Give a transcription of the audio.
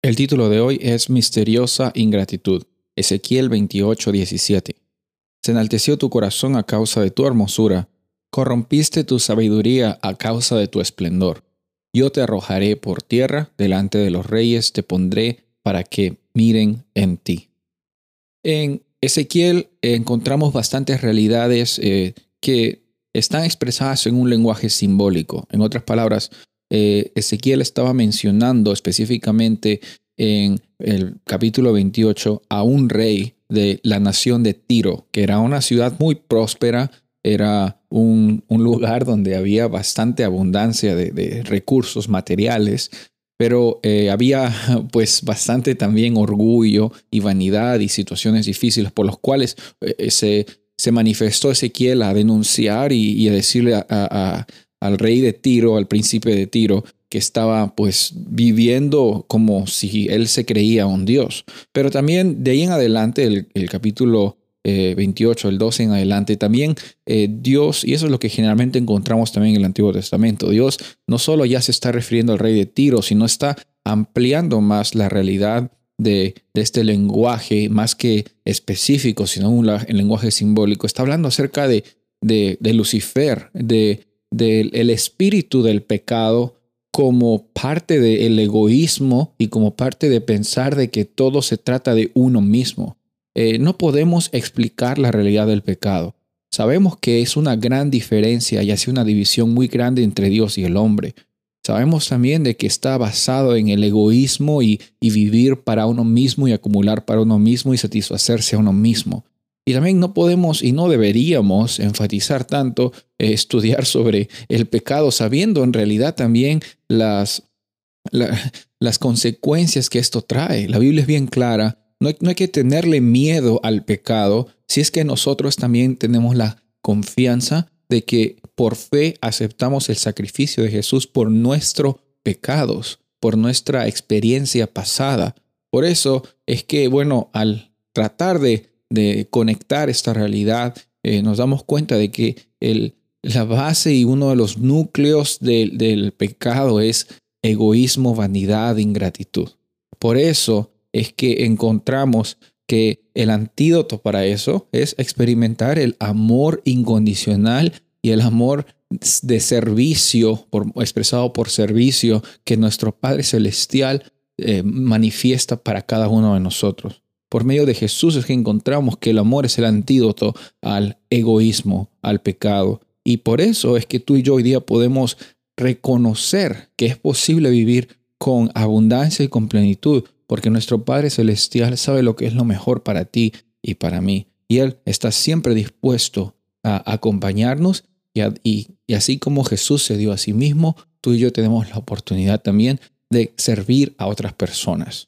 El título de hoy es Misteriosa Ingratitud. Ezequiel 28, 17. Se enalteció tu corazón a causa de tu hermosura, corrompiste tu sabiduría a causa de tu esplendor. Yo te arrojaré por tierra, delante de los reyes te pondré para que miren en ti. En Ezequiel encontramos bastantes realidades eh, que están expresadas en un lenguaje simbólico. En otras palabras, eh, Ezequiel estaba mencionando específicamente en el capítulo 28 a un rey de la nación de Tiro, que era una ciudad muy próspera, era un, lugar donde había bastante abundancia de, recursos materiales, pero eh, había pues bastante también orgullo y vanidad y situaciones difíciles por los cuales eh, se, se, manifestó Ezequiel a denunciar y, a decirle a, al rey de Tiro, al príncipe de Tiro, que estaba pues viviendo como si él se creía un dios. Pero también de ahí en adelante, el, capítulo 28, eh, el 12 en adelante, también eh, Dios, y eso es lo que generalmente encontramos también en el Antiguo Testamento, Dios no solo ya se está refiriendo al rey de Tiro, sino está ampliando más la realidad de, este lenguaje, más que específico, sino un lenguaje simbólico. Está hablando acerca de, de Lucifer, de del espíritu del pecado como parte del egoísmo y como parte de pensar de que todo se trata de uno mismo. Eh, no podemos explicar la realidad del pecado. Sabemos que es una gran diferencia y hace una división muy grande entre Dios y el hombre. Sabemos también de que está basado en el egoísmo y, y vivir para uno mismo y acumular para uno mismo y satisfacerse a uno mismo. Y también no podemos y no deberíamos enfatizar tanto eh, estudiar sobre el pecado, sabiendo en realidad también las, las consecuencias que esto trae. La Biblia es bien clara. No no hay que tenerle miedo al pecado si es que nosotros también tenemos la confianza de que por fe aceptamos el sacrificio de Jesús por nuestros pecados, por nuestra experiencia pasada. Por eso es que, bueno, al tratar de de conectar esta realidad, eh, nos damos cuenta de que el, la base y uno de los núcleos del pecado es egoísmo, vanidad, ingratitud. Por eso es que encontramos que el antídoto para eso es experimentar el amor incondicional y el amor de servicio, expresado por servicio, que nuestro Padre Celestial eh, manifiesta para cada uno de nosotros. Por medio de Jesús es que encontramos que el amor es el antídoto al egoísmo, al pecado. Y por eso es que tú y yo hoy día podemos reconocer que es posible vivir con abundancia y con plenitud, porque nuestro Padre Celestial sabe lo que es lo mejor para ti y para mí. Y Él está siempre dispuesto a acompañarnos y, y así como Jesús se dio a sí mismo, tú y yo tenemos la oportunidad también de servir a otras personas.